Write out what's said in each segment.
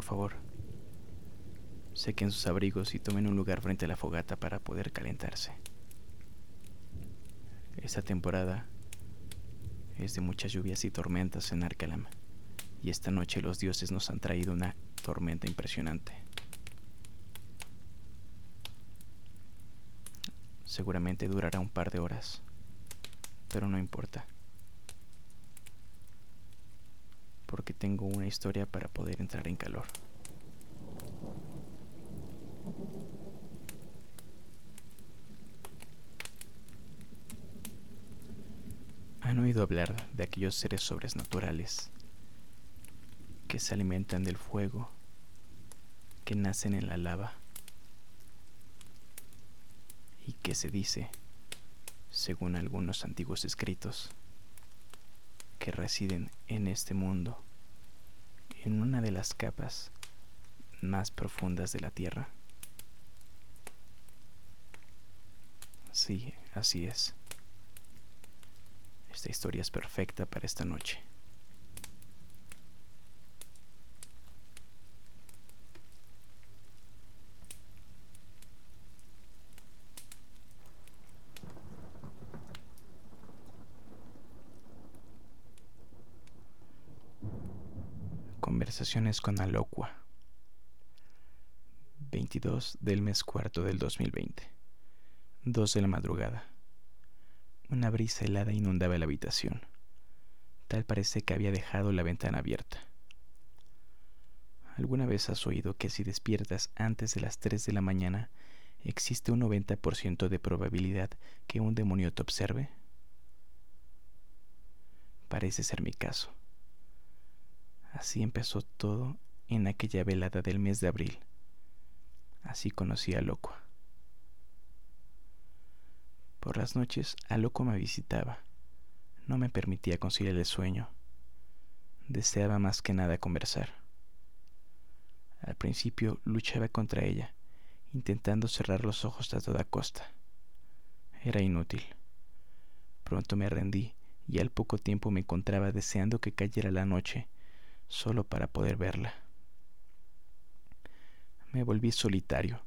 Por favor. Sequen sus abrigos y tomen un lugar frente a la fogata para poder calentarse. Esta temporada es de muchas lluvias y tormentas en Arcalam, y esta noche los dioses nos han traído una tormenta impresionante. Seguramente durará un par de horas, pero no importa. Porque tengo una historia para poder entrar en calor. ¿Han oído hablar de aquellos seres sobrenaturales que se alimentan del fuego, que nacen en la lava y que se dice, según algunos antiguos escritos, que residen en este mundo, en una de las capas más profundas de la Tierra. Sí, así es. Esta historia es perfecta para esta noche. Conversaciones con Alocua. 22 del mes cuarto del 2020. 2 de la madrugada. Una brisa helada inundaba la habitación. Tal parece que había dejado la ventana abierta. ¿Alguna vez has oído que si despiertas antes de las 3 de la mañana, existe un 90% de probabilidad que un demonio te observe? Parece ser mi caso. Así empezó todo en aquella velada del mes de abril. Así conocí a Loco. Por las noches, a Loco me visitaba. No me permitía conciliar el sueño. Deseaba más que nada conversar. Al principio luchaba contra ella, intentando cerrar los ojos a toda costa. Era inútil. Pronto me rendí y al poco tiempo me encontraba deseando que cayera la noche solo para poder verla. Me volví solitario,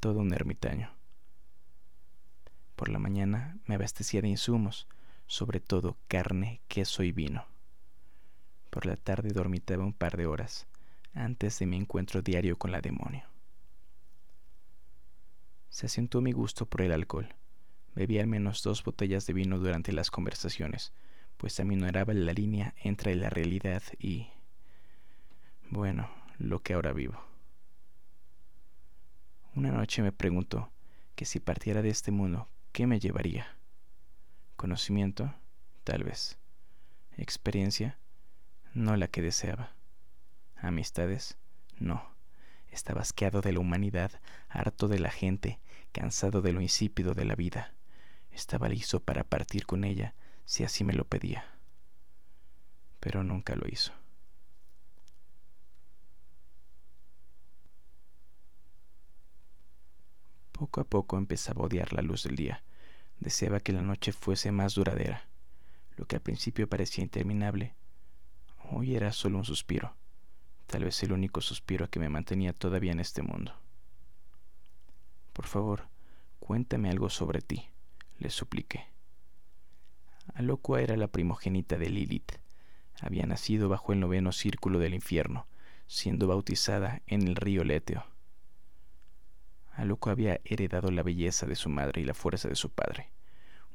todo un ermitaño. Por la mañana me abastecía de insumos, sobre todo carne, queso y vino. Por la tarde dormitaba un par de horas antes de mi encuentro diario con la demonio. Se asentó mi gusto por el alcohol. Bebí al menos dos botellas de vino durante las conversaciones, pues aminoraba la línea entre la realidad y, bueno, lo que ahora vivo. Una noche me preguntó que si partiera de este mundo, ¿qué me llevaría? ¿Conocimiento? Tal vez. ¿Experiencia? No la que deseaba. ¿Amistades? No. Estaba asqueado de la humanidad, harto de la gente, cansado de lo insípido de la vida. Estaba listo para partir con ella si así me lo pedía. Pero nunca lo hizo. Poco a poco empezaba a odiar la luz del día. Deseaba que la noche fuese más duradera. Lo que al principio parecía interminable, hoy era solo un suspiro, tal vez el único suspiro que me mantenía todavía en este mundo. Por favor, cuéntame algo sobre ti, le supliqué. Alocua era la primogénita de Lilith. Había nacido bajo el noveno círculo del infierno, siendo bautizada en el río Leteo. Alocua había heredado la belleza de su madre y la fuerza de su padre,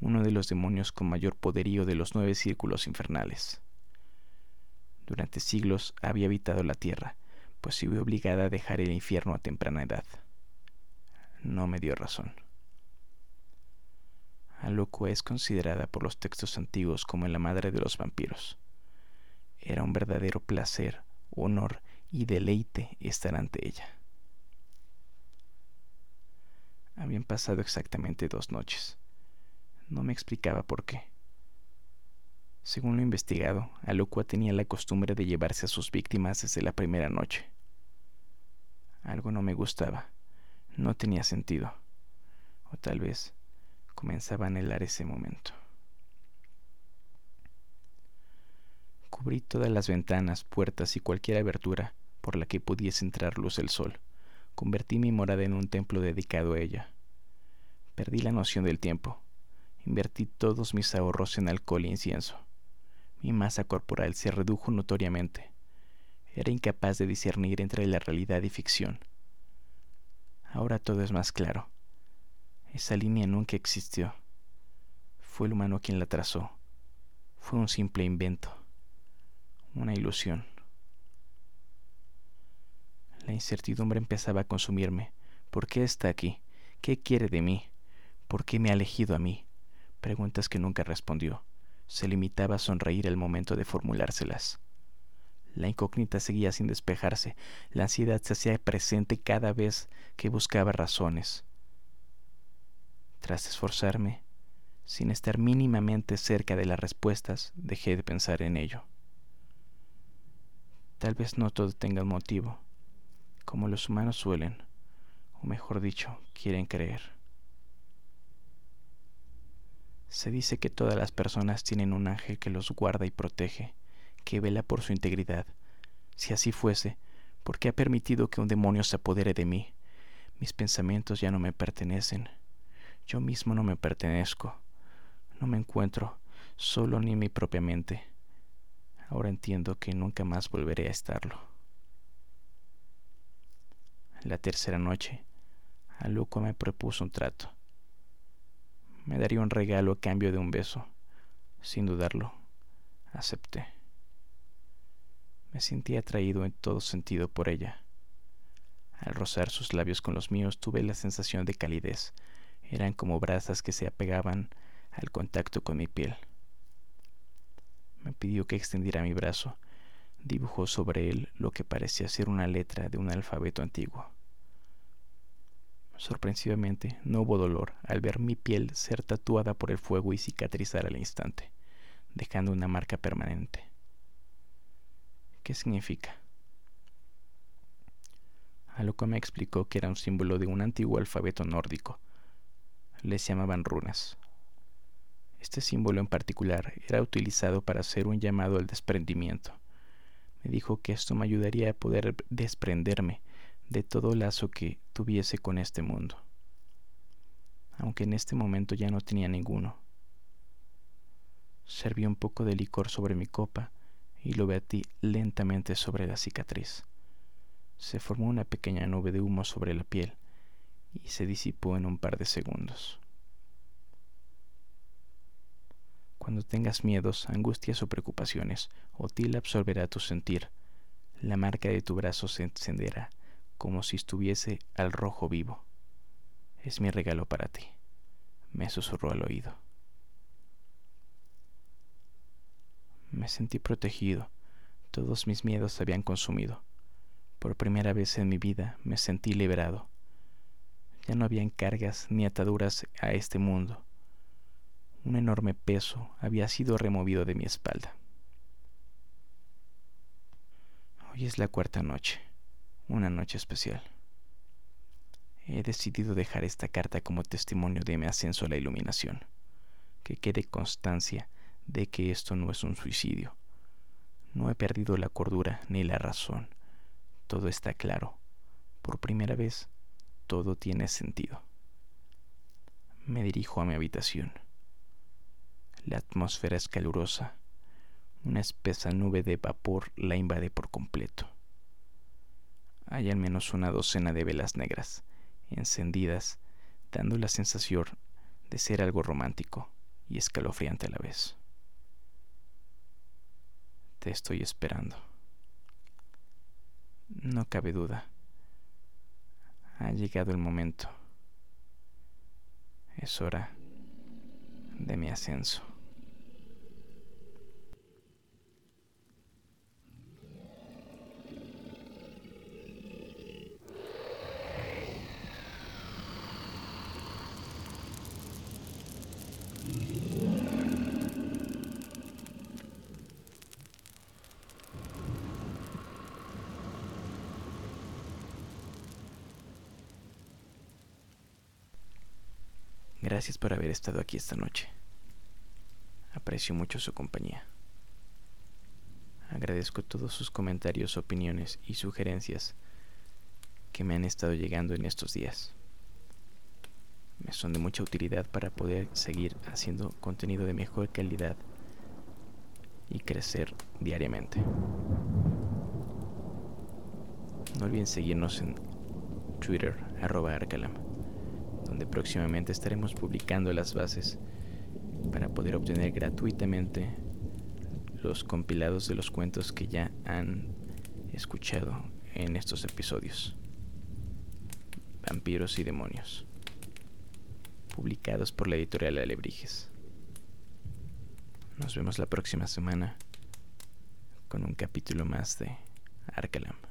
uno de los demonios con mayor poderío de los nueve círculos infernales. Durante siglos había habitado la tierra, pues se vio obligada a dejar el infierno a temprana edad. No me dio razón. Alocua es considerada por los textos antiguos como la madre de los vampiros. Era un verdadero placer, honor y deleite estar ante ella. Habían pasado exactamente dos noches. No me explicaba por qué. Según lo investigado, Alocua tenía la costumbre de llevarse a sus víctimas desde la primera noche. Algo no me gustaba, no tenía sentido. O tal vez comenzaba a anhelar ese momento. Cubrí todas las ventanas, puertas y cualquier abertura por la que pudiese entrar luz del sol. Convertí mi morada en un templo dedicado a ella. Perdí la noción del tiempo. Invertí todos mis ahorros en alcohol e incienso. Mi masa corporal se redujo notoriamente. Era incapaz de discernir entre la realidad y ficción. Ahora todo es más claro. Esa línea nunca existió. Fue el humano quien la trazó. Fue un simple invento. Una ilusión. La incertidumbre empezaba a consumirme. ¿Por qué está aquí? ¿Qué quiere de mí? ¿Por qué me ha elegido a mí? Preguntas que nunca respondió. Se limitaba a sonreír al momento de formulárselas. La incógnita seguía sin despejarse. La ansiedad se hacía presente cada vez que buscaba razones. Tras esforzarme, sin estar mínimamente cerca de las respuestas, dejé de pensar en ello. Tal vez no todo tenga un motivo, como los humanos suelen, o mejor dicho, quieren creer. Se dice que todas las personas tienen un ángel que los guarda y protege, que vela por su integridad. Si así fuese, ¿por qué ha permitido que un demonio se apodere de mí? Mis pensamientos ya no me pertenecen. Yo mismo no me pertenezco. No me encuentro solo ni mi propia mente. Ahora entiendo que nunca más volveré a estarlo. La tercera noche, Aluco me propuso un trato. Me daría un regalo a cambio de un beso. Sin dudarlo, acepté. Me sentí atraído en todo sentido por ella. Al rozar sus labios con los míos tuve la sensación de calidez. Eran como brasas que se apegaban al contacto con mi piel. Me pidió que extendiera mi brazo. Dibujó sobre él lo que parecía ser una letra de un alfabeto antiguo. Sorpresivamente, no hubo dolor al ver mi piel ser tatuada por el fuego y cicatrizar al instante, dejando una marca permanente. ¿Qué significa? A lo que me explicó que era un símbolo de un antiguo alfabeto nórdico. Les llamaban runas. Este símbolo en particular era utilizado para hacer un llamado al desprendimiento. Me dijo que esto me ayudaría a poder desprenderme de todo lazo que tuviese con este mundo, aunque en este momento ya no tenía ninguno. Serví un poco de licor sobre mi copa y lo vertí lentamente sobre la cicatriz. Se formó una pequeña nube de humo sobre la piel y se disipó en un par de segundos. Cuando tengas miedos, angustias o preocupaciones, Otil absorberá tu sentir. La marca de tu brazo se encenderá como si estuviese al rojo vivo. Es mi regalo para ti, me susurró al oído. Me sentí protegido. Todos mis miedos se habían consumido. Por primera vez en mi vida me sentí liberado. Ya no habían cargas ni ataduras a este mundo. Un enorme peso había sido removido de mi espalda. Hoy es la cuarta noche, una noche especial. He decidido dejar esta carta como testimonio de mi ascenso a la iluminación, que quede constancia de que esto no es un suicidio. No he perdido la cordura ni la razón. Todo está claro. Por primera vez, todo tiene sentido. Me dirijo a mi habitación. La atmósfera es calurosa. Una espesa nube de vapor la invade por completo. Hay al menos una docena de velas negras, encendidas, dando la sensación de ser algo romántico y escalofriante a la vez. Te estoy esperando. No cabe duda. Ha llegado el momento. Es hora de mi ascenso. Gracias por haber estado aquí esta noche. Aprecio mucho su compañía. Agradezco todos sus comentarios, opiniones y sugerencias que me han estado llegando en estos días. Me son de mucha utilidad para poder seguir haciendo contenido de mejor calidad y crecer diariamente. No olviden seguirnos en Twitter, arroba Arcalam, donde próximamente estaremos publicando las bases para poder obtener gratuitamente los compilados de los cuentos que ya han escuchado en estos episodios. Vampiros y demonios. Publicados por la editorial Alebrijes. Nos vemos la próxima semana con un capítulo más de Arcalam.